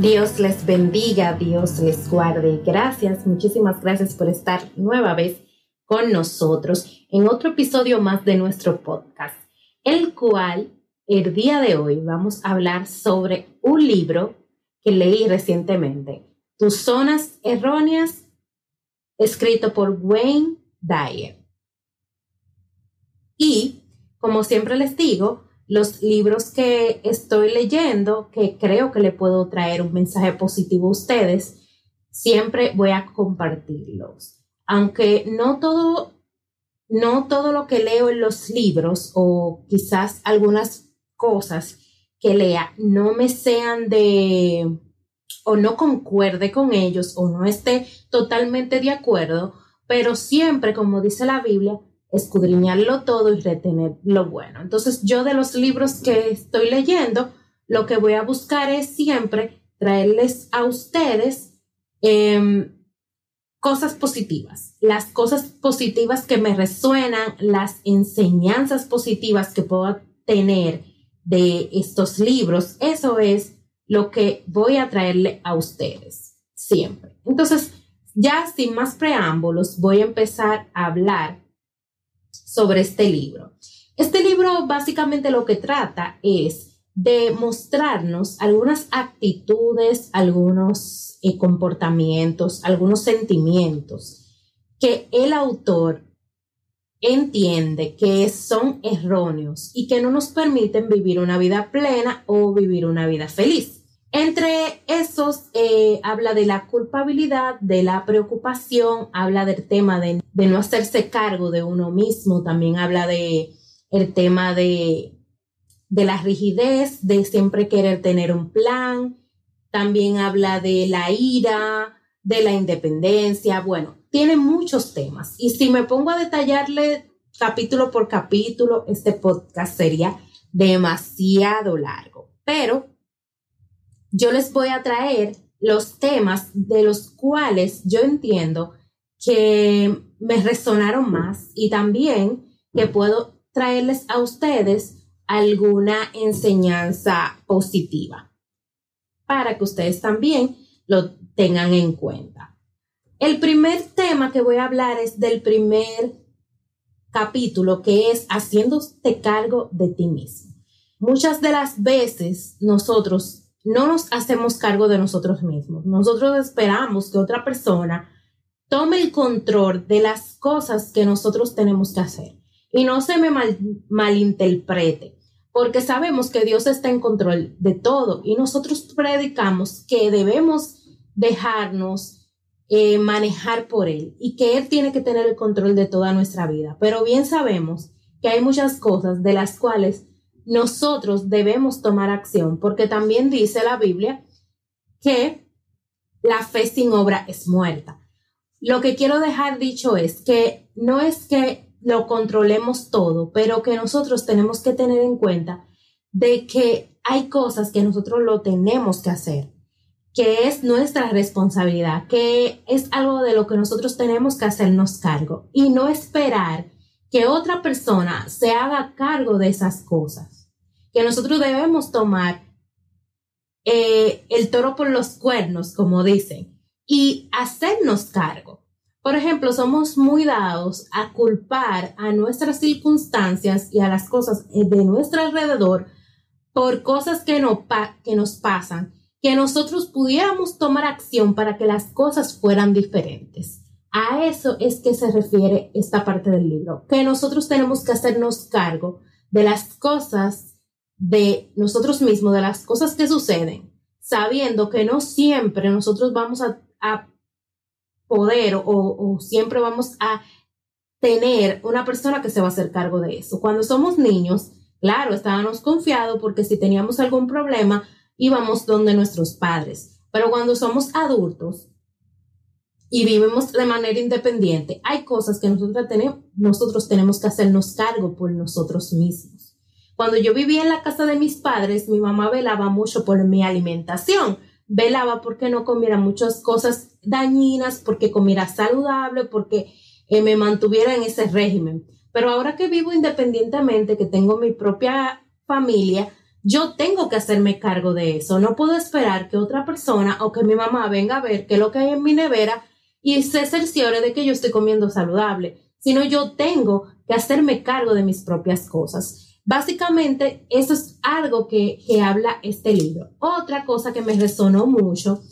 Dios les bendiga, Dios les guarde. Gracias, muchísimas gracias por estar nueva vez con nosotros en otro episodio más de nuestro podcast, el cual el día de hoy vamos a hablar sobre un libro que leí recientemente, Tus zonas erróneas, escrito por Wayne Dyer. Y, como siempre les digo, los libros que estoy leyendo, que creo que le puedo traer un mensaje positivo a ustedes, siempre voy a compartirlos. Aunque no todo, no todo lo que leo en los libros o quizás algunas cosas que lea no me sean de o no concuerde con ellos o no esté totalmente de acuerdo, pero siempre, como dice la Biblia, escudriñarlo todo y retener lo bueno. Entonces yo de los libros que estoy leyendo, lo que voy a buscar es siempre traerles a ustedes em, cosas positivas, las cosas positivas que me resuenan, las enseñanzas positivas que puedo tener de estos libros. Eso es lo que voy a traerle a ustedes siempre. Entonces, ya sin más preámbulos, voy a empezar a hablar sobre este libro. Este libro básicamente lo que trata es de mostrarnos algunas actitudes, algunos eh, comportamientos, algunos sentimientos que el autor entiende que son erróneos y que no nos permiten vivir una vida plena o vivir una vida feliz. Entre esos eh, habla de la culpabilidad, de la preocupación, habla del tema de, no hacerse cargo de uno mismo, también habla de tema de, de la rigidez, de siempre querer tener un plan, también habla de la ira, de la independencia, bueno, tiene muchos temas. Y si me pongo a detallarle capítulo por capítulo, este podcast sería demasiado largo. Pero yo les voy a traer los temas de los cuales yo entiendo que me resonaron más y también que puedo traerles a ustedes alguna enseñanza positiva para que ustedes también lo tengan en cuenta. El primer tema que voy a hablar es del primer capítulo que es haciéndote cargo de ti mismo. Muchas de las veces nosotros no nos hacemos cargo de nosotros mismos. Nosotros esperamos que otra persona tome el control de las cosas que nosotros tenemos que hacer. Y no se me malinterprete, porque sabemos que Dios está en control de todo y nosotros predicamos que debemos dejarnos eh, manejar por Él y que Él tiene que tener el control de toda nuestra vida. Pero bien sabemos que hay muchas cosas de las cuales nosotros debemos tomar acción, porque también dice la Biblia que la fe sin obra es muerta. Lo que quiero dejar dicho es que no es que lo controlemos todo, pero que nosotros tenemos que tener en cuenta de que hay cosas que nosotros lo tenemos que hacer, que es nuestra responsabilidad, que es algo de lo que nosotros tenemos que hacernos cargo y no esperar que otra persona se haga cargo de esas cosas. Que nosotros debemos tomar eh, el toro por los cuernos, como dicen, y hacernos cargo. Por ejemplo, somos muy dados a culpar a nuestras circunstancias y a las cosas eh, de nuestro alrededor por cosas que, no que nos pasan, que nosotros pudiéramos tomar acción para que las cosas fueran diferentes. A eso es que se refiere esta parte del libro, que nosotros tenemos que hacernos cargo de las cosas de nosotros mismos, de las cosas que suceden, sabiendo que no siempre nosotros vamos a, poder o, o, siempre vamos a tener una persona que se va a hacer cargo de eso. Cuando somos niños, claro, estábamos confiados porque si teníamos algún problema, íbamos donde nuestros padres. Pero cuando somos adultos, y vivimos de manera independiente, hay cosas que nosotros tenemos, nosotros tenemos que hacernos cargo por nosotros mismos. Cuando yo vivía en la casa de mis padres, mi mamá velaba mucho por mi alimentación. Velaba porque no comiera muchas cosas dañinas, porque comiera saludable, porque eh, me mantuviera en ese régimen. Pero ahora que vivo independientemente, que tengo mi propia familia, yo tengo que hacerme cargo de eso. No puedo esperar que otra persona o que mi mamá venga a ver qué es lo que hay en mi nevera y se cerciore de que yo estoy comiendo saludable, sino yo tengo que hacerme cargo de mis propias cosas. Básicamente, eso es algo que, que habla este libro. Otra cosa que me resonó mucho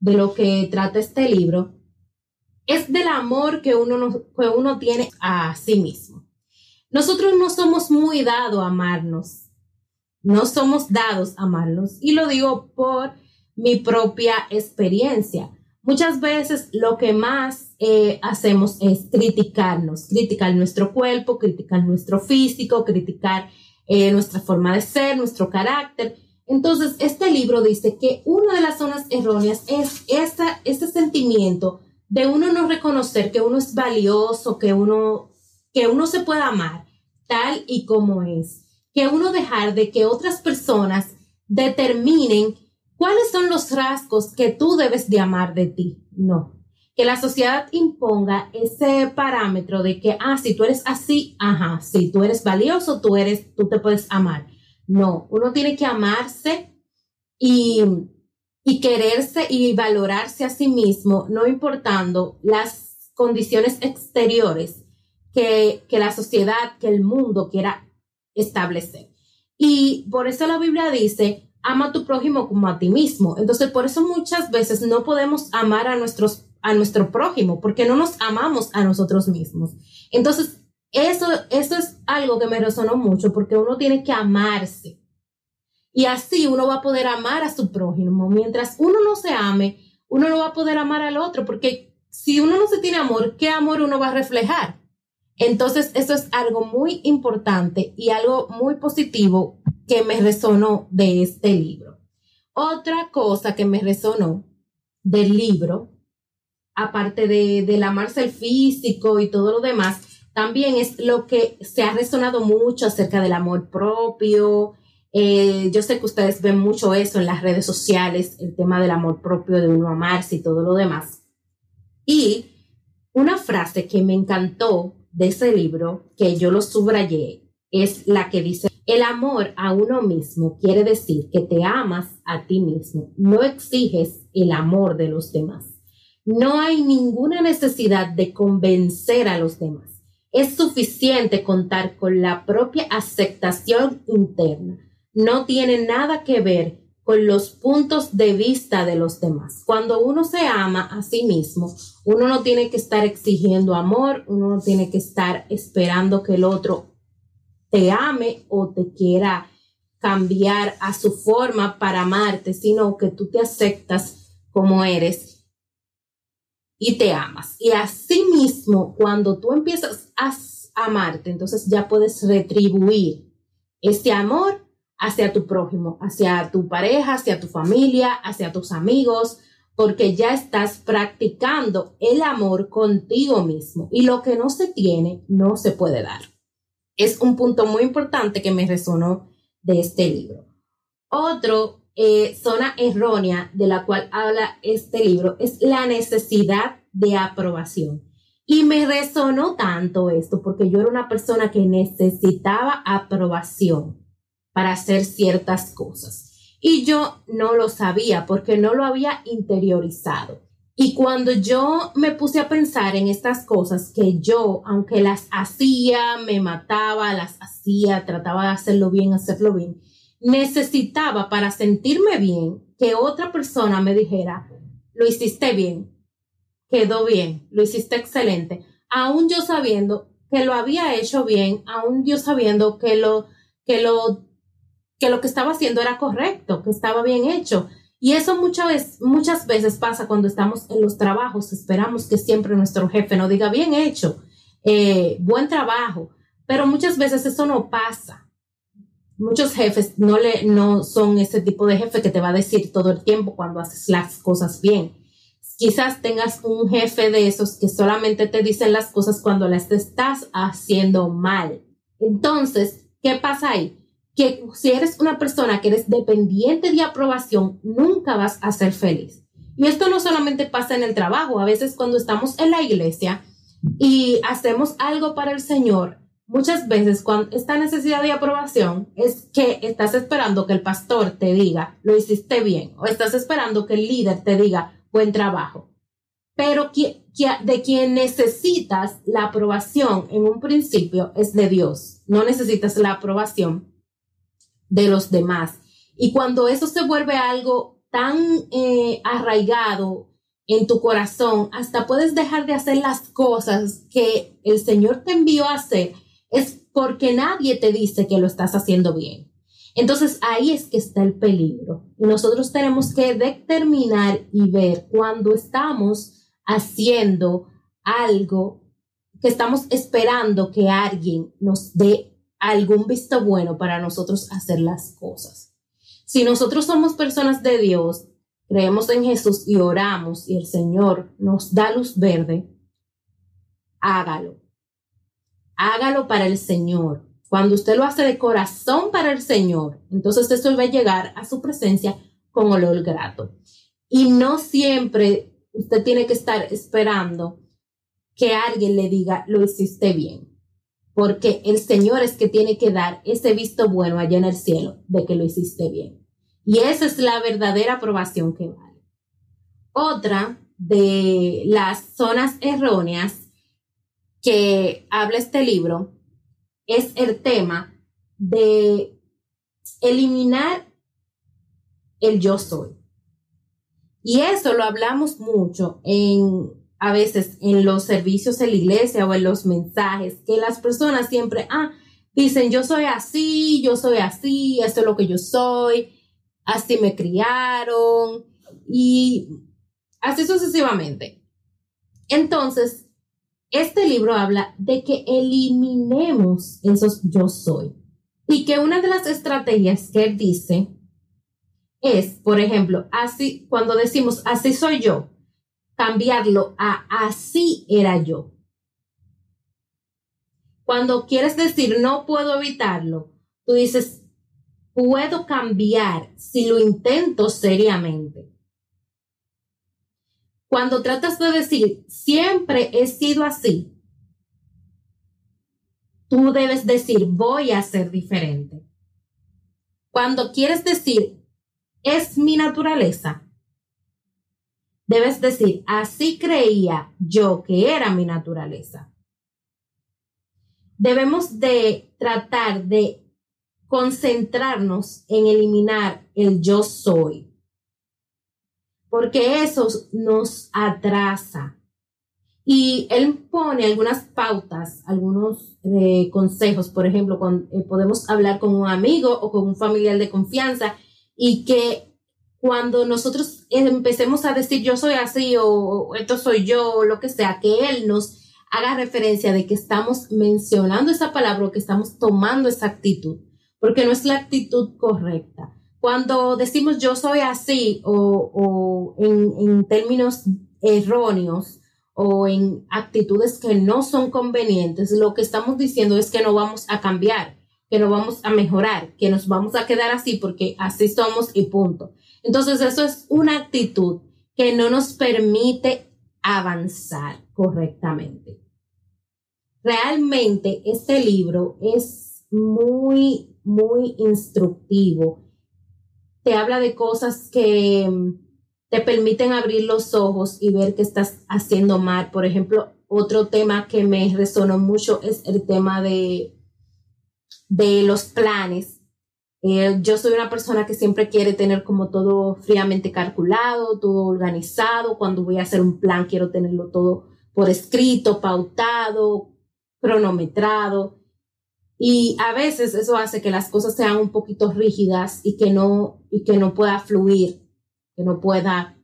de lo que trata este libro es del amor que uno, que uno tiene a sí mismo. Nosotros no somos muy dados a amarnos, no somos dados a amarnos y lo digo por mi propia experiencia. Muchas veces lo que más eh, hacemos es criticarnos, criticar nuestro cuerpo, criticar nuestro físico, criticar eh, nuestra forma de ser, nuestro carácter. Entonces, este libro dice que una de las zonas erróneas es esta, este sentimiento de uno no reconocer que uno es valioso, que uno, que uno se pueda amar tal y como es, que uno dejar de que otras personas determinen cuáles son los rasgos que tú debes de amar de ti. No, que la sociedad imponga ese parámetro de que, ah, si tú eres así, ajá, si tú eres valioso, tú eres, tú te puedes amar. No, uno tiene que amarse y y quererse y valorarse a sí mismo, no importando las condiciones exteriores que, que la sociedad, que el mundo quiera establecer. Y por eso la Biblia dice, ama a tu prójimo como a ti mismo. Entonces, por eso muchas veces no podemos amar a, nuestros, a nuestro prójimo, porque no nos amamos a nosotros mismos. Entonces, eso, eso es algo que me resonó mucho, porque uno tiene que amarse. Y así uno va a poder amar a su prójimo. Mientras uno no se ame, uno no va a poder amar al otro, porque si uno no se tiene amor, ¿qué amor uno va a reflejar? Entonces, eso es algo muy importante y algo muy positivo que me resonó de este libro. Otra cosa que me resonó del libro, aparte de, del amarse el físico y todo lo demás, también es lo que se ha resonado mucho acerca del amor propio, eh, yo sé que ustedes ven mucho eso en las redes sociales, el tema del amor propio, de uno amarse y todo lo demás. Y una frase que me encantó de ese libro, que yo lo subrayé, es la que dice, el amor a uno mismo quiere decir que te amas a ti mismo, no exiges el amor de los demás. No hay ninguna necesidad de convencer a los demás. Es suficiente contar con la propia aceptación interna no tiene nada que ver con los puntos de vista de los demás. Cuando uno se ama a sí mismo, uno no tiene que estar exigiendo amor, uno no tiene que estar esperando que el otro te ame o te quiera cambiar a su forma para amarte, sino que tú te aceptas como eres y te amas. Y así mismo, cuando tú empiezas a amarte, entonces ya puedes retribuir este amor hacia tu prójimo, hacia tu pareja, hacia tu familia, hacia tus amigos, porque ya estás practicando el amor contigo mismo y lo que no se tiene no se puede dar. Es un punto muy importante que me resonó de este libro. Otro eh, zona errónea de la cual habla este libro es la necesidad de aprobación. Y me resonó tanto esto porque yo era una persona que necesitaba aprobación para hacer ciertas cosas. Y yo no lo sabía porque no lo había interiorizado. Y cuando yo me puse a pensar en estas cosas que yo, aunque las hacía, me mataba, las hacía, trataba de hacerlo bien, hacerlo bien, necesitaba para sentirme bien que otra persona me dijera, lo hiciste bien, quedó bien, lo hiciste excelente, aún yo sabiendo que lo había hecho bien, aún yo sabiendo que lo, que lo que lo que estaba haciendo era correcto, que estaba bien hecho. Y eso muchas veces, muchas veces pasa cuando estamos en los trabajos, esperamos que siempre nuestro jefe nos diga bien hecho, eh, buen trabajo, pero muchas veces eso no pasa. Muchos jefes no, le, no son ese tipo de jefe que te va a decir todo el tiempo cuando haces las cosas bien. Quizás tengas un jefe de esos que solamente te dicen las cosas cuando las estás haciendo mal. Entonces, ¿qué pasa ahí? Que si eres una persona que eres dependiente de aprobación, nunca vas a ser feliz. Y esto no solamente pasa en el trabajo, a veces cuando estamos en la iglesia, y hacemos algo para el Señor, muchas veces cuando esta necesidad de aprobación es que estás esperando que el pastor te diga, lo hiciste bien, o estás esperando que el líder te diga, buen trabajo. Pero de quien necesitas la aprobación en un principio es de Dios, no necesitas la aprobación de los demás. Y cuando eso se vuelve algo tan eh, arraigado en tu corazón, hasta puedes dejar de hacer las cosas que el Señor te envió a hacer, es porque nadie te dice que lo estás haciendo bien. Entonces ahí es que está el peligro. Y nosotros tenemos que determinar y ver cuando estamos haciendo algo que estamos esperando que alguien nos dé algún visto bueno para nosotros hacer las cosas. Si nosotros somos personas de Dios, creemos en Jesús y oramos y el Señor nos da luz verde, hágalo. Hágalo para el Señor. Cuando usted lo hace de corazón para el Señor, entonces esto va a llegar a su presencia con olor grato. Y no siempre usted tiene que estar esperando que alguien le diga, lo hiciste bien. Porque el Señor es que tiene que dar ese visto bueno allá en el cielo de que lo hiciste bien. Y esa es la verdadera aprobación que vale. Otra de las zonas erróneas que habla este libro es el tema de eliminar el yo soy. Y eso lo hablamos mucho en a veces en los servicios en la iglesia o en los mensajes, que las personas siempre, ah, dicen yo soy así, yo soy así, esto es lo que yo soy, así me criaron y así sucesivamente. Entonces, este libro habla de que eliminemos esos yo soy y que una de las estrategias que él dice es, por ejemplo, así, cuando decimos así soy yo, cambiarlo a así era yo. Cuando quieres decir no puedo evitarlo, tú dices puedo cambiar si lo intento seriamente. Cuando tratas de decir, siempre he sido así, tú debes decir, voy a ser diferente. Cuando quieres decir, es mi naturaleza, debes decir, así creía yo que era mi naturaleza. Debemos de tratar de concentrarnos en eliminar el yo soy, porque eso nos atrasa. Y él pone algunas pautas, algunos eh, consejos, por ejemplo, cuando, eh, podemos hablar con un amigo o con un familiar de confianza y que cuando nosotros empecemos a decir yo soy así o esto soy yo o lo que sea, que él nos haga referencia de que estamos mencionando esa palabra o que estamos tomando esa actitud porque no es la actitud correcta. Cuando decimos yo soy así o, en, términos erróneos o en actitudes que no son convenientes, lo que estamos diciendo es que no vamos a cambiar, que no vamos a mejorar, que nos vamos a quedar así porque así somos y punto. Entonces eso es una actitud que no nos permite avanzar correctamente. Realmente este libro es muy muy instructivo. Te habla de cosas que mm, te permiten abrir los ojos y ver que estás haciendo mal. Por ejemplo, otro tema que me resonó mucho es el tema de, de los planes. Eh, yo soy una persona que siempre quiere tener como todo fríamente calculado, todo organizado. Cuando voy a hacer un plan, quiero tenerlo todo por escrito, pautado, cronometrado. Y a veces eso hace que las cosas sean un poquito rígidas y que no, y que no pueda fluir, que no pueda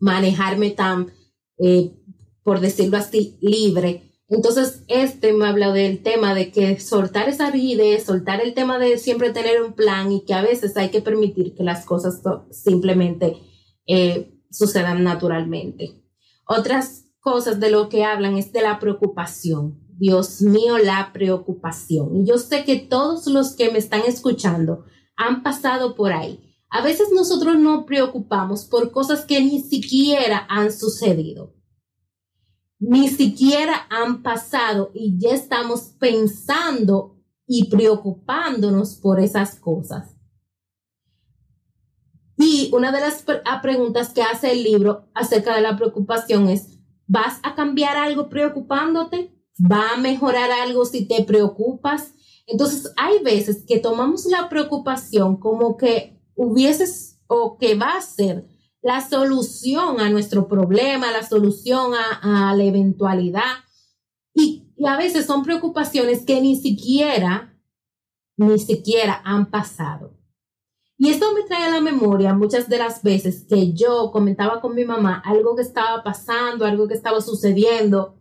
manejarme tan, eh, por decirlo así, libre. Entonces, este me habla del tema de que soltar esa rigidez, soltar el tema de siempre tener un plan y que a veces hay que permitir que las cosas simplemente eh, sucedan naturalmente. Otras cosas de lo que hablan es de la preocupación. Dios mío, la preocupación. Y yo sé que todos los que me están escuchando han pasado por ahí. A veces nosotros nos preocupamos por cosas que ni siquiera han sucedido. Ni siquiera han pasado y ya estamos pensando y preocupándonos por esas cosas. Y una de las preguntas que hace el libro acerca de la preocupación es, ¿vas a cambiar algo preocupándote? ¿Va a mejorar algo si te preocupas? Entonces, hay veces que tomamos la preocupación como que hubieses o que va a ser la solución a nuestro problema, la solución a, la eventualidad. Y, y a veces son preocupaciones que ni siquiera, ni siquiera han pasado. Y esto me trae a la memoria muchas de las veces que yo comentaba con mi mamá algo que estaba pasando, algo que estaba sucediendo,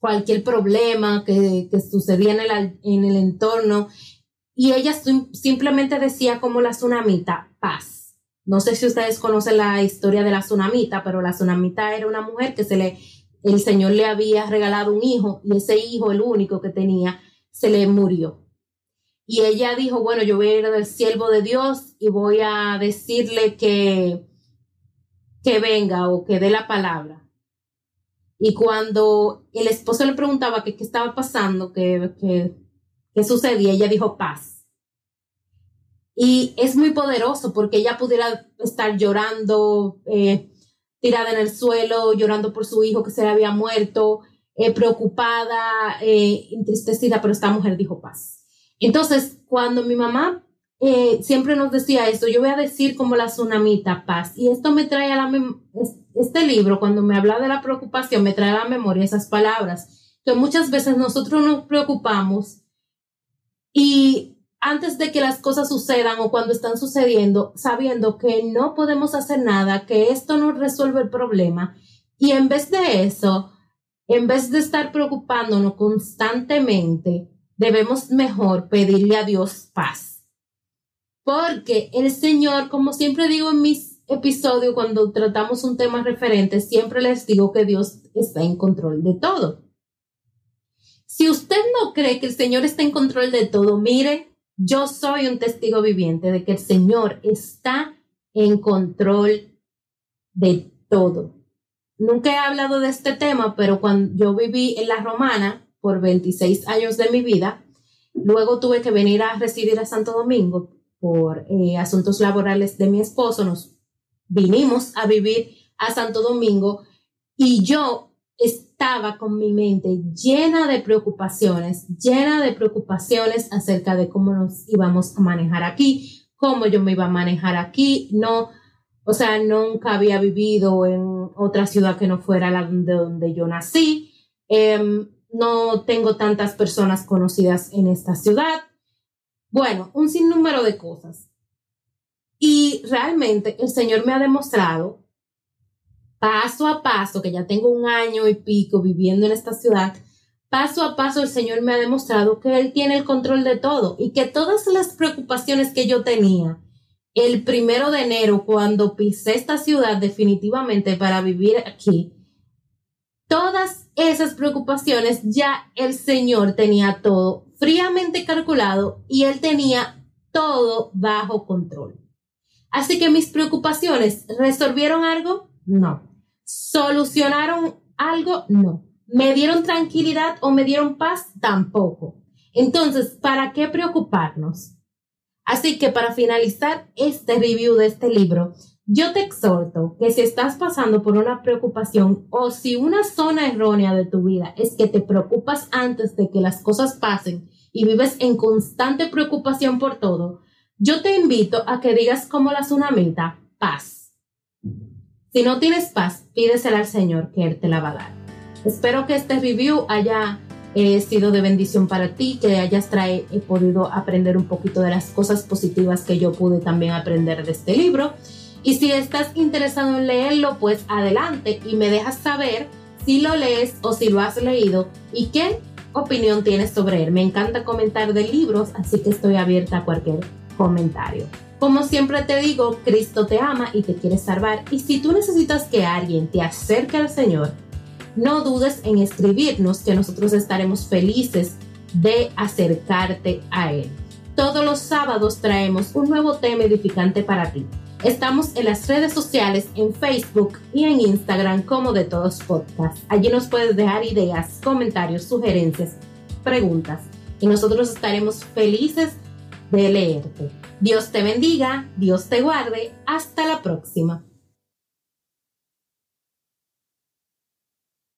cualquier problema que, sucedía en el, en el entorno. Y ella simplemente decía como la tsunamita, paz. No sé si ustedes conocen la historia de la tsunamita, pero la tsunamita era una mujer que se le, el Señor le había regalado un hijo y ese hijo, el único que tenía, se le murió. Y ella dijo, bueno, yo voy a ir del siervo de Dios y voy a decirle que, que venga o que dé la palabra. Y cuando el esposo le preguntaba qué estaba pasando, qué, qué, sucedía, ella dijo paz. Y es muy poderoso porque ella pudiera estar llorando, eh, tirada en el suelo, llorando por su hijo que se le había muerto, eh, preocupada, eh, entristecida, pero esta mujer dijo paz. Entonces, cuando mi mamá eh, siempre nos decía esto, yo voy a decir como la tsunamita paz. Y esto me trae a la este libro, cuando me habla de la preocupación, me trae a la memoria esas palabras, que muchas veces nosotros nos preocupamos y antes de que las cosas sucedan o cuando están sucediendo, sabiendo que no podemos hacer nada, que esto no resuelve el problema. Y en vez de eso, en vez de estar preocupándonos constantemente, debemos mejor pedirle a Dios paz. Porque el Señor, como siempre digo en mis episodios cuando tratamos un tema referente, siempre les digo que Dios está en control de todo. Si usted no cree que el Señor está en control de todo, mire, yo soy un testigo viviente de que el Señor está en control de todo. Nunca he hablado de este tema, pero cuando yo viví en la romana, por 26 años de mi vida. Luego tuve que venir a residir a Santo Domingo por eh, asuntos laborales de mi esposo. Nos vinimos a vivir a Santo Domingo y yo estaba con mi mente llena de preocupaciones, llena de preocupaciones acerca de cómo nos íbamos a manejar aquí, cómo yo me iba a manejar aquí. No, o sea, nunca había vivido en otra ciudad que no fuera la de donde yo nací. Em, no tengo tantas personas conocidas en esta ciudad. Bueno, un sinnúmero de cosas. Y realmente el Señor me ha demostrado paso a paso, que ya tengo un año y pico viviendo en esta ciudad, paso a paso el Señor me ha demostrado que Él tiene el control de todo y que todas las preocupaciones que yo tenía el primero de enero, cuando pisé esta ciudad definitivamente para vivir aquí, todas esas preocupaciones ya el Señor tenía todo fríamente calculado y él tenía todo bajo control. Así que mis preocupaciones, ¿resolvieron algo? No. ¿Solucionaron algo? No. ¿Me dieron tranquilidad o me dieron paz? Tampoco. Entonces, ¿para qué preocuparnos? Así que para finalizar este review de este libro, yo te exhorto que si estás pasando por una preocupación o si una zona errónea de tu vida es que te preocupas antes de que las cosas pasen y vives en constante preocupación por todo, yo te invito a que digas como la tsunamita, paz. Si no tienes paz, pídesela al Señor que Él te la va a dar. Espero que este review haya eh, sido de bendición para ti, que hayas trae, he podido aprender un poquito de las cosas positivas que yo pude también aprender de este libro. Y si estás interesado en leerlo, pues adelante y me dejas saber si lo lees o si lo has leído y qué opinión tienes sobre él. Me encanta comentar de libros, así que estoy abierta a cualquier comentario. Como siempre te digo, Cristo te ama y te quiere salvar. Y si tú necesitas que alguien te acerque al Señor, no dudes en escribirnos que nosotros estaremos felices de acercarte a Él. Todos los sábados traemos un nuevo tema edificante para ti. Estamos en las redes sociales, en Facebook y en Instagram como de todos podcasts. Allí nos puedes dejar ideas, comentarios, sugerencias, preguntas. Y nosotros estaremos felices de de leerte. Dios te bendiga, Dios te guarde, hasta la próxima.